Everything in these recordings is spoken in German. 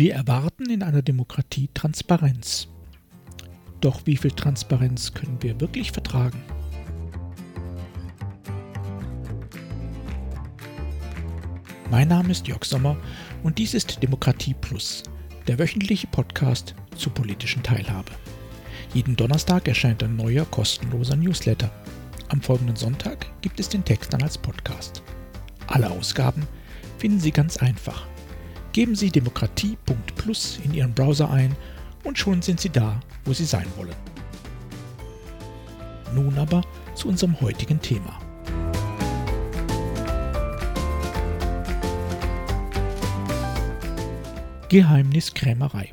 Wir erwarten in einer Demokratie Transparenz. Doch wie viel Transparenz können wir wirklich vertragen? Mein Name ist Jörg Sommer und dies ist Demokratie Plus, der wöchentliche Podcast zur politischen Teilhabe. Jeden Donnerstag erscheint ein neuer kostenloser Newsletter. Am folgenden Sonntag gibt es den Text dann als Podcast. Alle Ausgaben finden Sie ganz einfach Geben Sie demokratie.plus in Ihren Browser ein und schon sind Sie da, wo Sie sein wollen. Nun aber zu unserem heutigen Thema. Geheimniskrämerei.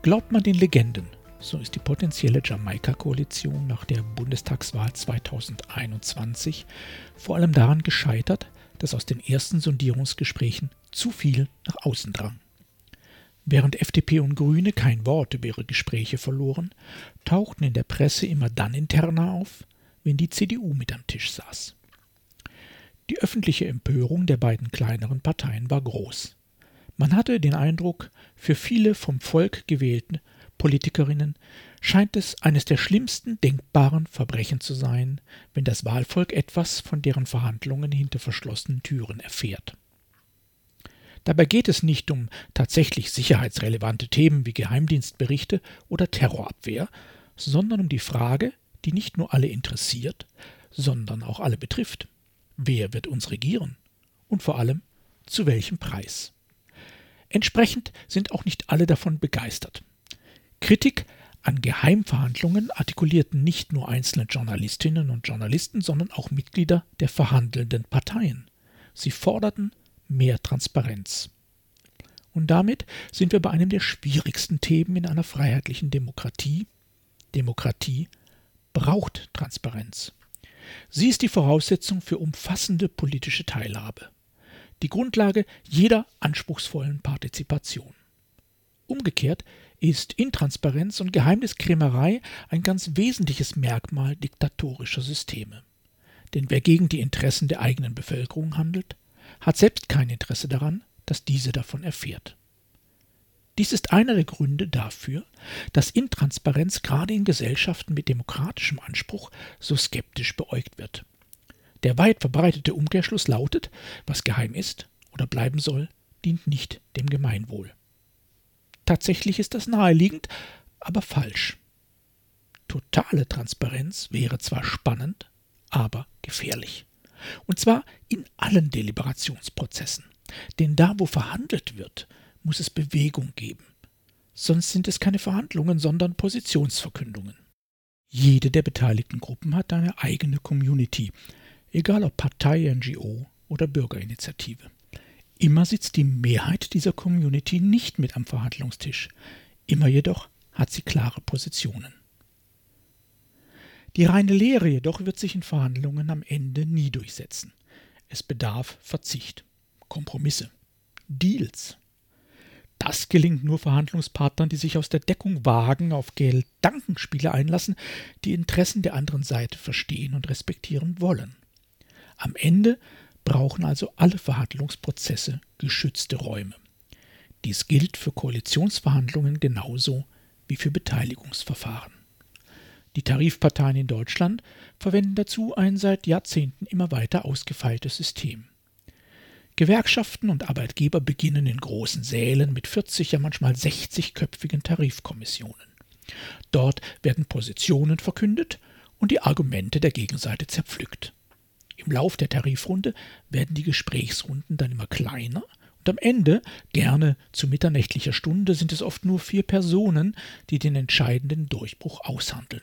Glaubt man den Legenden, so ist die potenzielle Jamaika-Koalition nach der Bundestagswahl 2021 vor allem daran gescheitert, dass aus den ersten Sondierungsgesprächen zu viel nach außen drang. Während FDP und Grüne kein Wort über ihre Gespräche verloren, tauchten in der Presse immer dann interner auf, wenn die CDU mit am Tisch saß. Die öffentliche Empörung der beiden kleineren Parteien war groß. Man hatte den Eindruck, für viele vom Volk gewählten Politikerinnen scheint es eines der schlimmsten denkbaren Verbrechen zu sein, wenn das Wahlvolk etwas von deren Verhandlungen hinter verschlossenen Türen erfährt. Dabei geht es nicht um tatsächlich sicherheitsrelevante Themen wie Geheimdienstberichte oder Terrorabwehr, sondern um die Frage, die nicht nur alle interessiert, sondern auch alle betrifft. Wer wird uns regieren? Und vor allem, zu welchem Preis? Entsprechend sind auch nicht alle davon begeistert. Kritik an Geheimverhandlungen artikulierten nicht nur einzelne Journalistinnen und Journalisten, sondern auch Mitglieder der verhandelnden Parteien. Sie forderten mehr Transparenz. Und damit sind wir bei einem der schwierigsten Themen in einer freiheitlichen Demokratie. Demokratie braucht Transparenz. Sie ist die Voraussetzung für umfassende politische Teilhabe, die Grundlage jeder anspruchsvollen Partizipation. Umgekehrt ist Intransparenz und Geheimniskrämerei ein ganz wesentliches Merkmal diktatorischer Systeme. Denn wer gegen die Interessen der eigenen Bevölkerung handelt, hat selbst kein Interesse daran, dass diese davon erfährt. Dies ist einer der Gründe dafür, dass Intransparenz gerade in Gesellschaften mit demokratischem Anspruch so skeptisch beäugt wird. Der weit verbreitete Umkehrschluss lautet, was geheim ist oder bleiben soll, dient nicht dem Gemeinwohl. Tatsächlich ist das naheliegend, aber falsch. Totale Transparenz wäre zwar spannend, aber gefährlich. Und zwar in allen Deliberationsprozessen. Denn da, wo verhandelt wird, muss es Bewegung geben. Sonst sind es keine Verhandlungen, sondern Positionsverkündungen. Jede der beteiligten Gruppen hat eine eigene Community, egal ob Partei, NGO oder Bürgerinitiative. Immer sitzt die Mehrheit dieser Community nicht mit am Verhandlungstisch, immer jedoch hat sie klare Positionen. Die reine Lehre jedoch wird sich in Verhandlungen am Ende nie durchsetzen. Es bedarf Verzicht, Kompromisse, Deals. Das gelingt nur Verhandlungspartnern, die sich aus der Deckung wagen, auf Gedankenspiele einlassen, die Interessen der anderen Seite verstehen und respektieren wollen. Am Ende brauchen also alle Verhandlungsprozesse geschützte Räume. Dies gilt für Koalitionsverhandlungen genauso wie für Beteiligungsverfahren. Die Tarifparteien in Deutschland verwenden dazu ein seit Jahrzehnten immer weiter ausgefeiltes System. Gewerkschaften und Arbeitgeber beginnen in großen Sälen mit 40, ja manchmal 60-köpfigen Tarifkommissionen. Dort werden Positionen verkündet und die Argumente der Gegenseite zerpflückt. Im Lauf der Tarifrunde werden die Gesprächsrunden dann immer kleiner und am Ende, gerne zu mitternächtlicher Stunde, sind es oft nur vier Personen, die den entscheidenden Durchbruch aushandeln.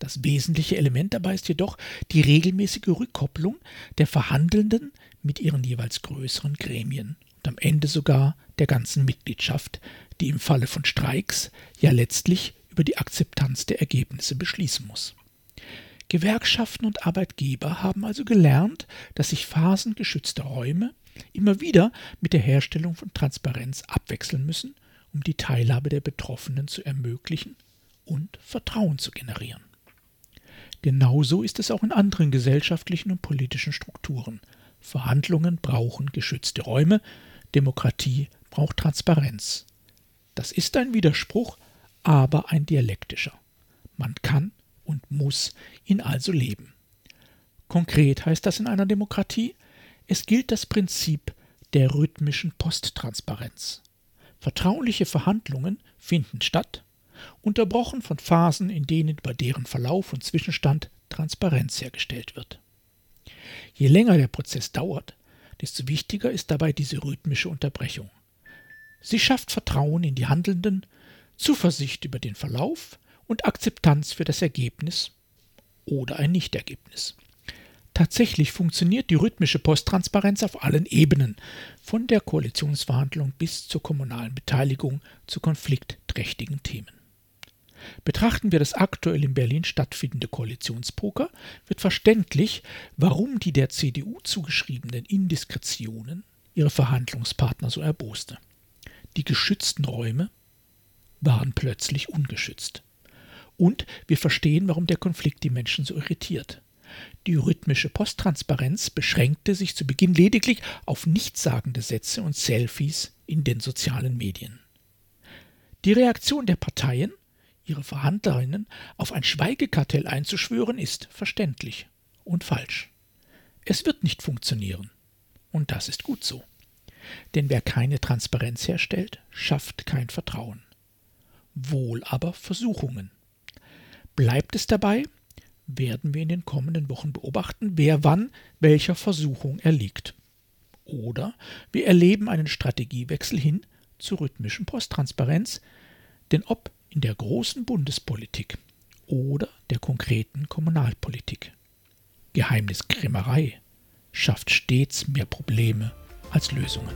Das wesentliche Element dabei ist jedoch die regelmäßige Rückkopplung der Verhandelnden mit ihren jeweils größeren Gremien und am Ende sogar der ganzen Mitgliedschaft, die im Falle von Streiks ja letztlich über die Akzeptanz der Ergebnisse beschließen muss. Gewerkschaften und Arbeitgeber haben also gelernt, dass sich phasengeschützte Räume immer wieder mit der Herstellung von Transparenz abwechseln müssen, um die Teilhabe der Betroffenen zu ermöglichen und Vertrauen zu generieren. Genauso ist es auch in anderen gesellschaftlichen und politischen Strukturen. Verhandlungen brauchen geschützte Räume, Demokratie braucht Transparenz. Das ist ein Widerspruch, aber ein dialektischer. Man kann und muss ihn also leben. Konkret heißt das in einer Demokratie, es gilt das Prinzip der rhythmischen Posttransparenz. Vertrauliche Verhandlungen finden statt, unterbrochen von Phasen, in denen über deren Verlauf und Zwischenstand Transparenz hergestellt wird. Je länger der Prozess dauert, desto wichtiger ist dabei diese rhythmische Unterbrechung. Sie schafft Vertrauen in die Handelnden, Zuversicht über den Verlauf und Akzeptanz für das Ergebnis oder ein Nichtergebnis. Tatsächlich funktioniert die rhythmische Posttransparenz auf allen Ebenen, von der Koalitionsverhandlung bis zur kommunalen Beteiligung zu konfliktträchtigen Themen. Betrachten wir das aktuell in Berlin stattfindende Koalitionspoker, wird verständlich, warum die der CDU zugeschriebenen Indiskretionen ihre Verhandlungspartner so erboste. Die geschützten Räume waren plötzlich ungeschützt. Und wir verstehen, warum der Konflikt die Menschen so irritiert. Die rhythmische Posttransparenz beschränkte sich zu Beginn lediglich auf nichtssagende Sätze und Selfies in den sozialen Medien. Die Reaktion der Parteien ihre Verhandlerinnen auf ein Schweigekartell einzuschwören, ist verständlich und falsch. Es wird nicht funktionieren. Und das ist gut so. Denn wer keine Transparenz herstellt, schafft kein Vertrauen. Wohl aber Versuchungen. Bleibt es dabei, werden wir in den kommenden Wochen beobachten, wer wann welcher Versuchung erliegt. Oder wir erleben einen Strategiewechsel hin zur rhythmischen Posttransparenz, denn ob in der großen Bundespolitik oder der konkreten Kommunalpolitik. Geheimniskrämerei schafft stets mehr Probleme als Lösungen.